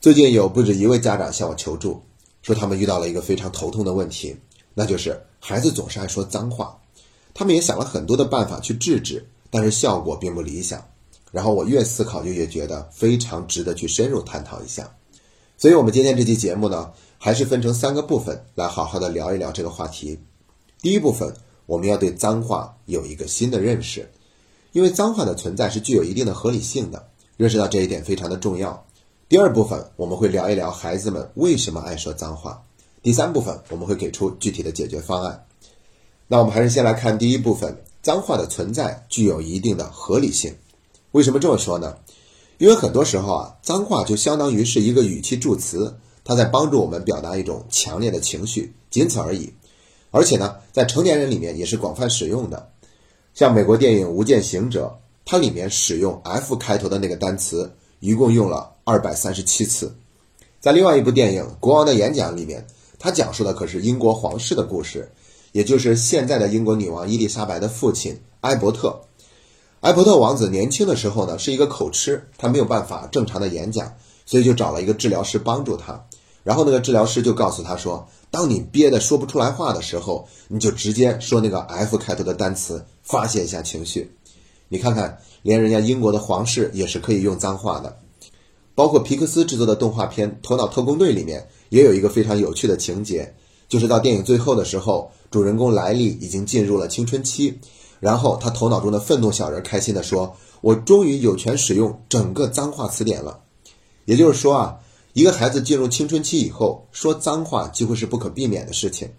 最近有不止一位家长向我求助，说他们遇到了一个非常头痛的问题，那就是孩子总是爱说脏话。他们也想了很多的办法去制止，但是效果并不理想。然后我越思考就越觉得非常值得去深入探讨一下。所以，我们今天这期节目呢，还是分成三个部分来好好的聊一聊这个话题。第一部分，我们要对脏话有一个新的认识，因为脏话的存在是具有一定的合理性的，认识到这一点非常的重要。第二部分我们会聊一聊孩子们为什么爱说脏话。第三部分我们会给出具体的解决方案。那我们还是先来看第一部分，脏话的存在具有一定的合理性。为什么这么说呢？因为很多时候啊，脏话就相当于是一个语气助词，它在帮助我们表达一种强烈的情绪，仅此而已。而且呢，在成年人里面也是广泛使用的。像美国电影《无间行者》，它里面使用 F 开头的那个单词，一共用了。二百三十七次，在另外一部电影《国王的演讲》里面，他讲述的可是英国皇室的故事，也就是现在的英国女王伊丽莎白的父亲埃伯特。埃伯特王子年轻的时候呢，是一个口吃，他没有办法正常的演讲，所以就找了一个治疗师帮助他。然后那个治疗师就告诉他说：“当你憋得说不出来话的时候，你就直接说那个 F 开头的单词，发泄一下情绪。你看看，连人家英国的皇室也是可以用脏话的。”包括皮克斯制作的动画片《头脑特工队》里面也有一个非常有趣的情节，就是到电影最后的时候，主人公莱利已经进入了青春期，然后他头脑中的愤怒小人开心地说：“我终于有权使用整个脏话词典了。”也就是说啊，一个孩子进入青春期以后，说脏话几乎是不可避免的事情。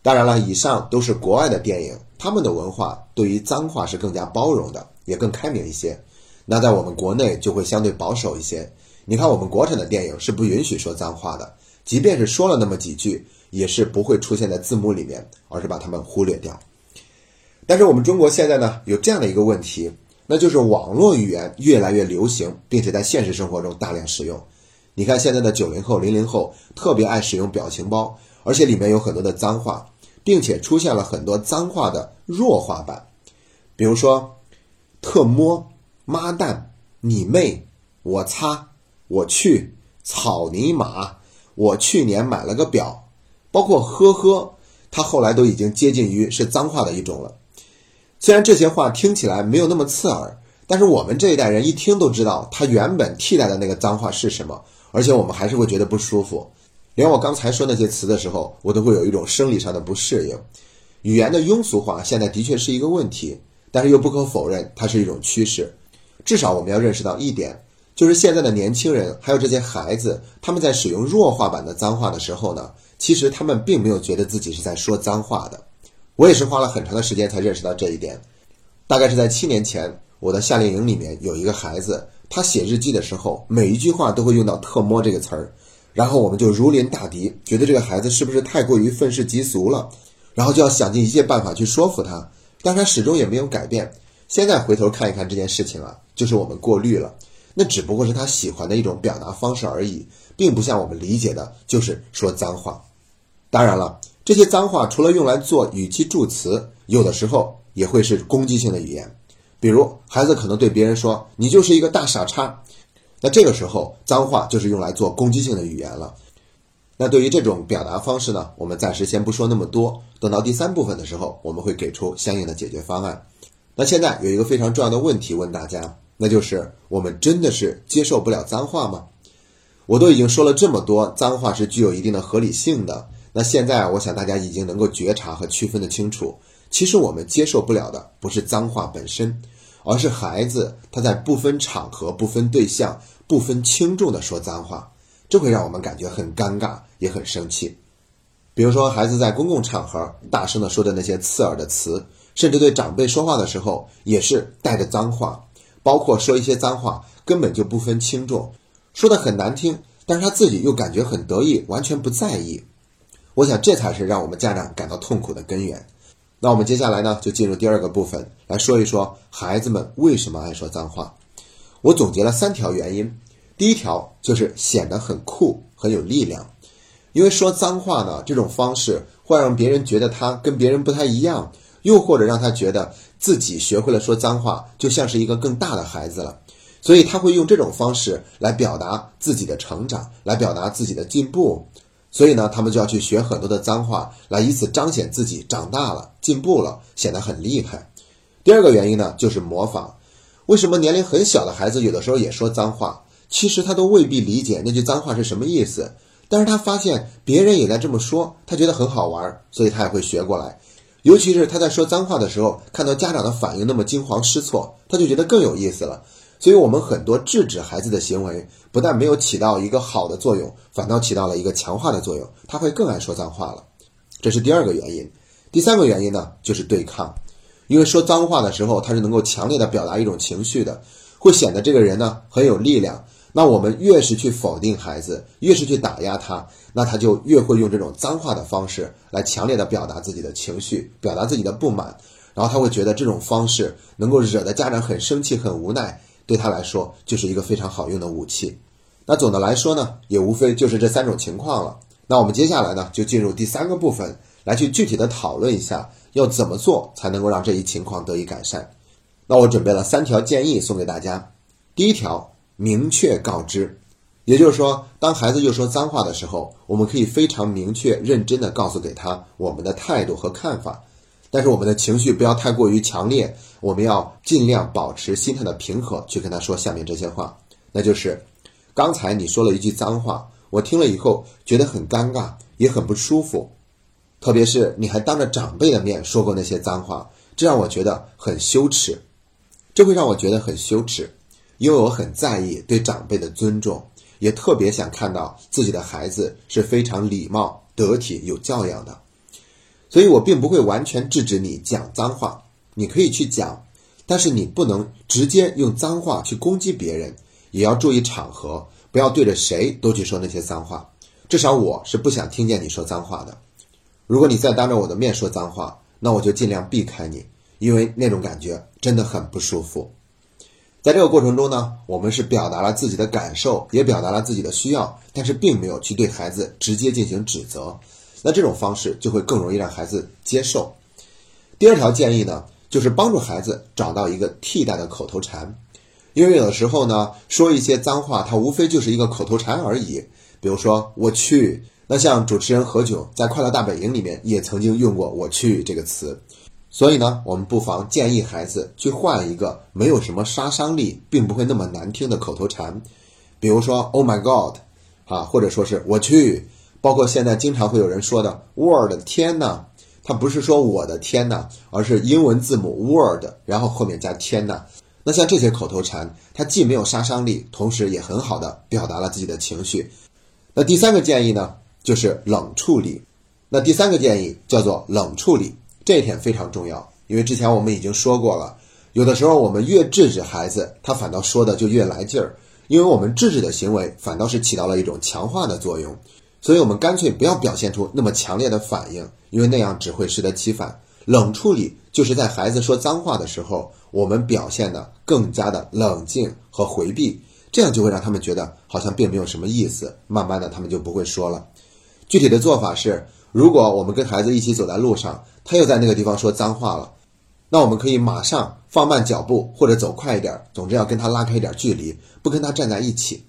当然了，以上都是国外的电影，他们的文化对于脏话是更加包容的，也更开明一些。那在我们国内就会相对保守一些。你看，我们国产的电影是不允许说脏话的，即便是说了那么几句，也是不会出现在字幕里面，而是把它们忽略掉。但是我们中国现在呢，有这样的一个问题，那就是网络语言越来越流行，并且在现实生活中大量使用。你看现在的九零后、零零后特别爱使用表情包，而且里面有很多的脏话，并且出现了很多脏话的弱化版，比如说“特摸”。妈蛋，你妹！我擦，我去，草泥马！我去年买了个表，包括呵呵，它后来都已经接近于是脏话的一种了。虽然这些话听起来没有那么刺耳，但是我们这一代人一听都知道它原本替代的那个脏话是什么，而且我们还是会觉得不舒服。连我刚才说那些词的时候，我都会有一种生理上的不适应。语言的庸俗化现在的确是一个问题，但是又不可否认它是一种趋势。至少我们要认识到一点，就是现在的年轻人还有这些孩子，他们在使用弱化版的脏话的时候呢，其实他们并没有觉得自己是在说脏话的。我也是花了很长的时间才认识到这一点。大概是在七年前，我的夏令营里面有一个孩子，他写日记的时候，每一句话都会用到“特摸”这个词儿，然后我们就如临大敌，觉得这个孩子是不是太过于愤世嫉俗了，然后就要想尽一切办法去说服他，但他始终也没有改变。现在回头看一看这件事情啊，就是我们过滤了，那只不过是他喜欢的一种表达方式而已，并不像我们理解的，就是说脏话。当然了，这些脏话除了用来做语气助词，有的时候也会是攻击性的语言。比如，孩子可能对别人说“你就是一个大傻叉”，那这个时候脏话就是用来做攻击性的语言了。那对于这种表达方式呢，我们暂时先不说那么多，等到第三部分的时候，我们会给出相应的解决方案。那现在有一个非常重要的问题问大家，那就是我们真的是接受不了脏话吗？我都已经说了这么多，脏话是具有一定的合理性的。那现在我想大家已经能够觉察和区分的清楚，其实我们接受不了的不是脏话本身，而是孩子他在不分场合、不分对象、不分轻重的说脏话，这会让我们感觉很尴尬，也很生气。比如说，孩子在公共场合大声的说的那些刺耳的词。甚至对长辈说话的时候也是带着脏话，包括说一些脏话根本就不分轻重，说的很难听，但是他自己又感觉很得意，完全不在意。我想这才是让我们家长感到痛苦的根源。那我们接下来呢，就进入第二个部分来说一说孩子们为什么爱说脏话。我总结了三条原因，第一条就是显得很酷，很有力量，因为说脏话呢这种方式会让别人觉得他跟别人不太一样。又或者让他觉得自己学会了说脏话，就像是一个更大的孩子了，所以他会用这种方式来表达自己的成长，来表达自己的进步。所以呢，他们就要去学很多的脏话，来以此彰显自己长大了、进步了，显得很厉害。第二个原因呢，就是模仿。为什么年龄很小的孩子有的时候也说脏话？其实他都未必理解那句脏话是什么意思，但是他发现别人也在这么说，他觉得很好玩，所以他也会学过来。尤其是他在说脏话的时候，看到家长的反应那么惊慌失措，他就觉得更有意思了。所以，我们很多制止孩子的行为，不但没有起到一个好的作用，反倒起到了一个强化的作用，他会更爱说脏话了。这是第二个原因。第三个原因呢，就是对抗。因为说脏话的时候，他是能够强烈的表达一种情绪的，会显得这个人呢很有力量。那我们越是去否定孩子，越是去打压他，那他就越会用这种脏话的方式来强烈的表达自己的情绪，表达自己的不满。然后他会觉得这种方式能够惹得家长很生气、很无奈。对他来说就是一个非常好用的武器。那总的来说呢，也无非就是这三种情况了。那我们接下来呢，就进入第三个部分，来去具体的讨论一下，要怎么做才能够让这一情况得以改善。那我准备了三条建议送给大家。第一条，明确告知，也就是说，当孩子又说脏话的时候，我们可以非常明确、认真的告诉给他我们的态度和看法。但是我们的情绪不要太过于强烈，我们要尽量保持心态的平和，去跟他说下面这些话，那就是：刚才你说了一句脏话，我听了以后觉得很尴尬，也很不舒服，特别是你还当着长辈的面说过那些脏话，这让我觉得很羞耻，这会让我觉得很羞耻，因为我很在意对长辈的尊重，也特别想看到自己的孩子是非常礼貌、得体、有教养的。所以我并不会完全制止你讲脏话，你可以去讲，但是你不能直接用脏话去攻击别人，也要注意场合，不要对着谁都去说那些脏话。至少我是不想听见你说脏话的。如果你再当着我的面说脏话，那我就尽量避开你，因为那种感觉真的很不舒服。在这个过程中呢，我们是表达了自己的感受，也表达了自己的需要，但是并没有去对孩子直接进行指责。那这种方式就会更容易让孩子接受。第二条建议呢，就是帮助孩子找到一个替代的口头禅，因为有的时候呢，说一些脏话，它无非就是一个口头禅而已。比如说“我去”，那像主持人何炅在《快乐大本营》里面也曾经用过“我去”这个词。所以呢，我们不妨建议孩子去换一个没有什么杀伤力，并不会那么难听的口头禅，比如说 “Oh my God”，啊，或者说是我去。包括现在经常会有人说的 “word”，天呐，它不是说我的天呐，而是英文字母 “word”，然后后面加天呐。那像这些口头禅，它既没有杀伤力，同时也很好的表达了自己的情绪。那第三个建议呢，就是冷处理。那第三个建议叫做冷处理，这一点非常重要，因为之前我们已经说过了，有的时候我们越制止孩子，他反倒说的就越来劲儿，因为我们制止的行为反倒是起到了一种强化的作用。所以我们干脆不要表现出那么强烈的反应，因为那样只会适得其反。冷处理就是在孩子说脏话的时候，我们表现的更加的冷静和回避，这样就会让他们觉得好像并没有什么意思。慢慢的，他们就不会说了。具体的做法是，如果我们跟孩子一起走在路上，他又在那个地方说脏话了，那我们可以马上放慢脚步或者走快一点，总之要跟他拉开一点距离，不跟他站在一起。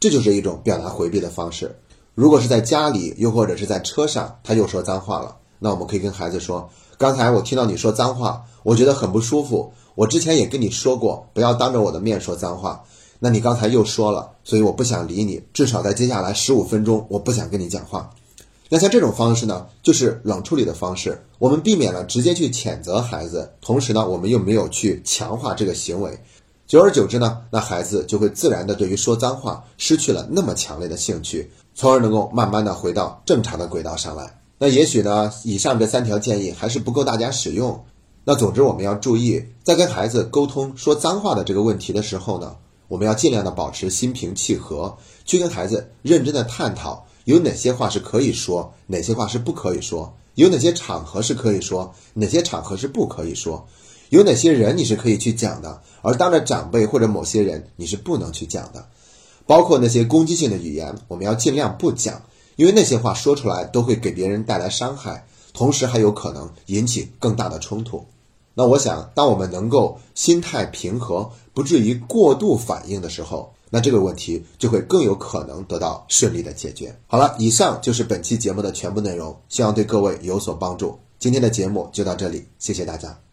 这就是一种表达回避的方式。如果是在家里，又或者是在车上，他又说脏话了，那我们可以跟孩子说：“刚才我听到你说脏话，我觉得很不舒服。我之前也跟你说过，不要当着我的面说脏话。那你刚才又说了，所以我不想理你。至少在接下来十五分钟，我不想跟你讲话。那像这种方式呢，就是冷处理的方式。我们避免了直接去谴责孩子，同时呢，我们又没有去强化这个行为。久而久之呢，那孩子就会自然的对于说脏话失去了那么强烈的兴趣。”从而能够慢慢的回到正常的轨道上来。那也许呢，以上这三条建议还是不够大家使用。那总之我们要注意，在跟孩子沟通说脏话的这个问题的时候呢，我们要尽量的保持心平气和，去跟孩子认真的探讨有哪些话是可以说，哪些话是不可以说，有哪些场合是可以说，哪些场合是不可以说，有哪些人你是可以去讲的，而当着长辈或者某些人你是不能去讲的。包括那些攻击性的语言，我们要尽量不讲，因为那些话说出来都会给别人带来伤害，同时还有可能引起更大的冲突。那我想，当我们能够心态平和，不至于过度反应的时候，那这个问题就会更有可能得到顺利的解决。好了，以上就是本期节目的全部内容，希望对各位有所帮助。今天的节目就到这里，谢谢大家。